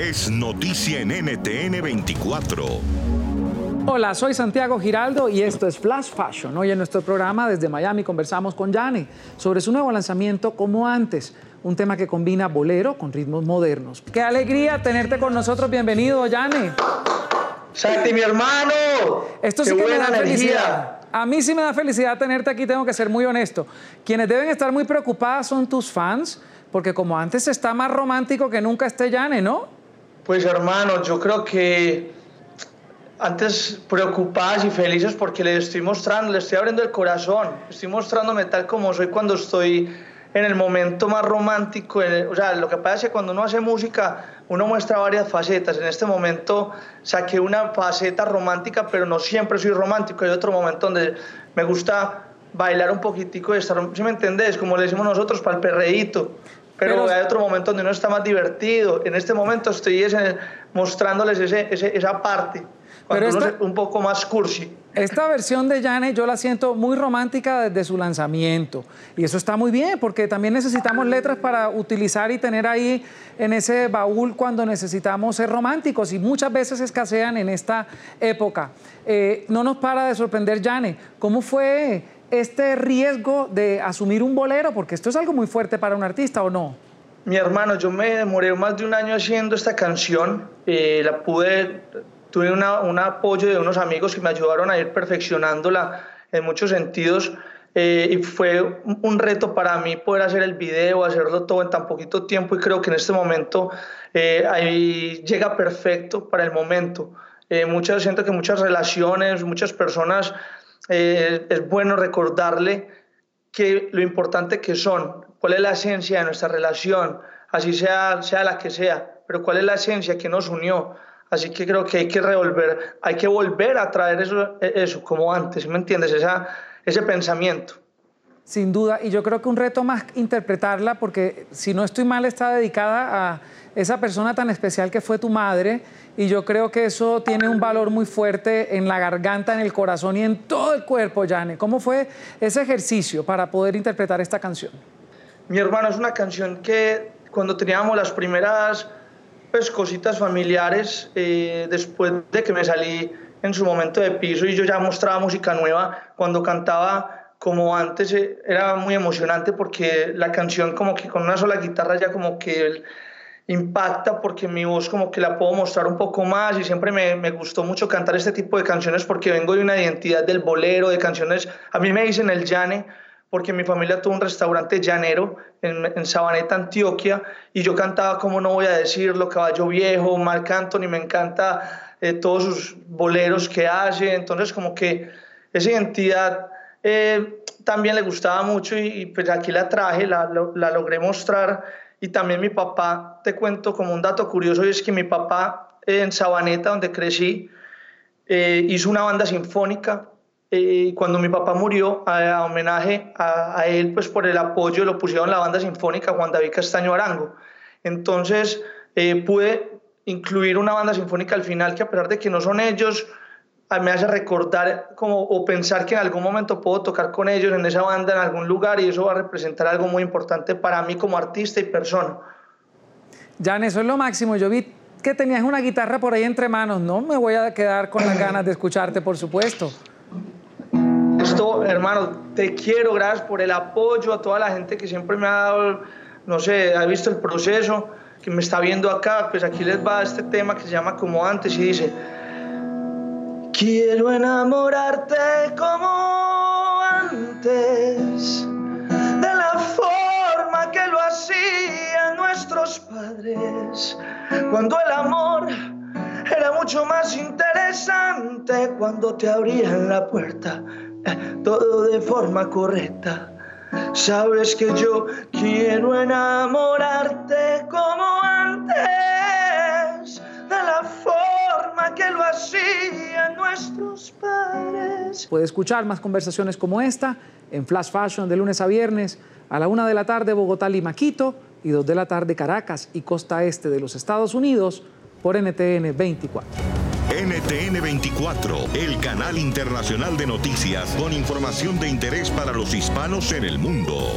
es noticia en NTN 24. Hola, soy Santiago Giraldo y esto es Flash Fashion. Hoy en nuestro programa desde Miami conversamos con Yane sobre su nuevo lanzamiento Como Antes, un tema que combina bolero con ritmos modernos. Qué alegría tenerte con nosotros. Bienvenido, Yane. Santi, mi hermano. Esto sí Qué que me da buena energía. felicidad. A mí sí me da felicidad tenerte aquí, tengo que ser muy honesto. Quienes deben estar muy preocupadas son tus fans, porque como antes está más romántico que nunca este Yane, ¿no? Pues hermano, yo creo que antes preocupadas y felices porque le estoy mostrando, le estoy abriendo el corazón, estoy mostrándome tal como soy cuando estoy en el momento más romántico. el- o sea, lo que pasa es que cuando uno hace música, uno muestra varias facetas. En este momento saqué una faceta romántica, pero no siempre soy romántico. Hay otro momento donde me gusta bailar un poquitico y estar, ¿sí me entendés? Como le decimos nosotros, para el perreíto. Pero, Pero- hay otro momento donde uno está más divertido. En este momento estoy es en- mostrándoles ese, ese- esa parte. Cuando Pero uno esta- es un poco más cursi. Esta versión de Yane yo la siento muy romántica desde su lanzamiento. Y eso está muy bien, porque también necesitamos letras para utilizar y tener ahí en ese baúl cuando necesitamos ser románticos. Y muchas veces escasean en esta época. Eh, no nos para de sorprender, Yane. ¿Cómo fue este riesgo de asumir un bolero? Porque esto es algo muy fuerte para un artista, ¿o no? Mi hermano, yo me demoré más de un año haciendo esta canción. eh, la pude, tuve una- un apoyo de unos amigos que me ayudaron a ir perfeccionándola en muchos sentidos. eh, y fue un reto para mí poder hacer el video, hacerlo todo en tan poquito tiempo. Y creo que en este momento eh, ahí llega perfecto para el momento. Eh, muchas, siento que muchas relaciones, muchas personas, eh, es bueno recordarle que lo importante que son, cuál es la esencia de nuestra relación, así sea, sea la que sea, pero cuál es la esencia que nos unió. Así que creo que hay que revolver, hay que volver a traer eso, eso como antes, ¿me entiendes? Esa, ese pensamiento. Sin duda, y yo creo que un reto más interpretarla, porque si no estoy mal, está dedicada a esa persona tan especial que fue tu madre, y yo creo que eso tiene un valor muy fuerte en la garganta, en el corazón y en todo el cuerpo, Yane. ¿Cómo fue ese ejercicio para poder interpretar esta canción? Mi hermano es una canción que cuando teníamos las primeras pues, cositas familiares, eh, después de que me salí en su momento de piso y yo ya mostraba música nueva, cuando cantaba como antes eh, era muy emocionante porque la canción como que con una sola guitarra ya como que impacta porque mi voz como que la puedo mostrar un poco más y siempre me, me gustó mucho cantar este tipo de canciones porque vengo de una identidad del bolero, de canciones, a mí me dicen el llane porque mi familia tuvo un restaurante llanero en, en Sabaneta, Antioquia, y yo cantaba, como no voy a decirlo, Caballo Viejo, Marc Anthony, me encanta eh, todos sus boleros que hace, entonces como que esa identidad eh, también le gustaba mucho y, y, pues aquí la traje, la, la logré mostrar, y también mi papá, te cuento como un dato curioso, es que mi papá eh, en Sabaneta, donde crecí, eh, hizo una banda sinfónica eh, y cuando mi papá murió, a, a homenaje a, a él, pues por el apoyo, lo pusieron la banda sinfónica Juan David Castaño Arango. Entonces eh, pude incluir una banda sinfónica al final que a pesar de que no son ellos, me hace recordar como, o pensar que en algún momento puedo tocar con ellos en esa banda en algún lugar y eso va a representar algo muy importante para mí como artista y persona. Yane, eso es lo máximo. Yo vi que tenías una guitarra por ahí entre manos. No me voy a quedar con las ganas de escucharte, por supuesto. Esto, hermano, te quiero, gracias por el apoyo, a toda la gente que siempre me ha dado, no sé, ha visto el proceso, que me está viendo acá, pues aquí les va este tema que se llama Como antes y dice, quiero enamorarte como antes, de la forma que lo hacían nuestros padres, cuando el amor era mucho más interesante cuando te abrían la puerta, eh, todo de forma correcta. Sabes que yo quiero enamorarte como antes, Puede escuchar más conversaciones como esta en Flash Fashion de lunes a viernes a la una de la tarde Bogotá, Lima, Quito y dos de la tarde Caracas y costa este de los Estados Unidos por NTN 24. NTN 24, el canal internacional de noticias con información de interés para los hispanos en el mundo.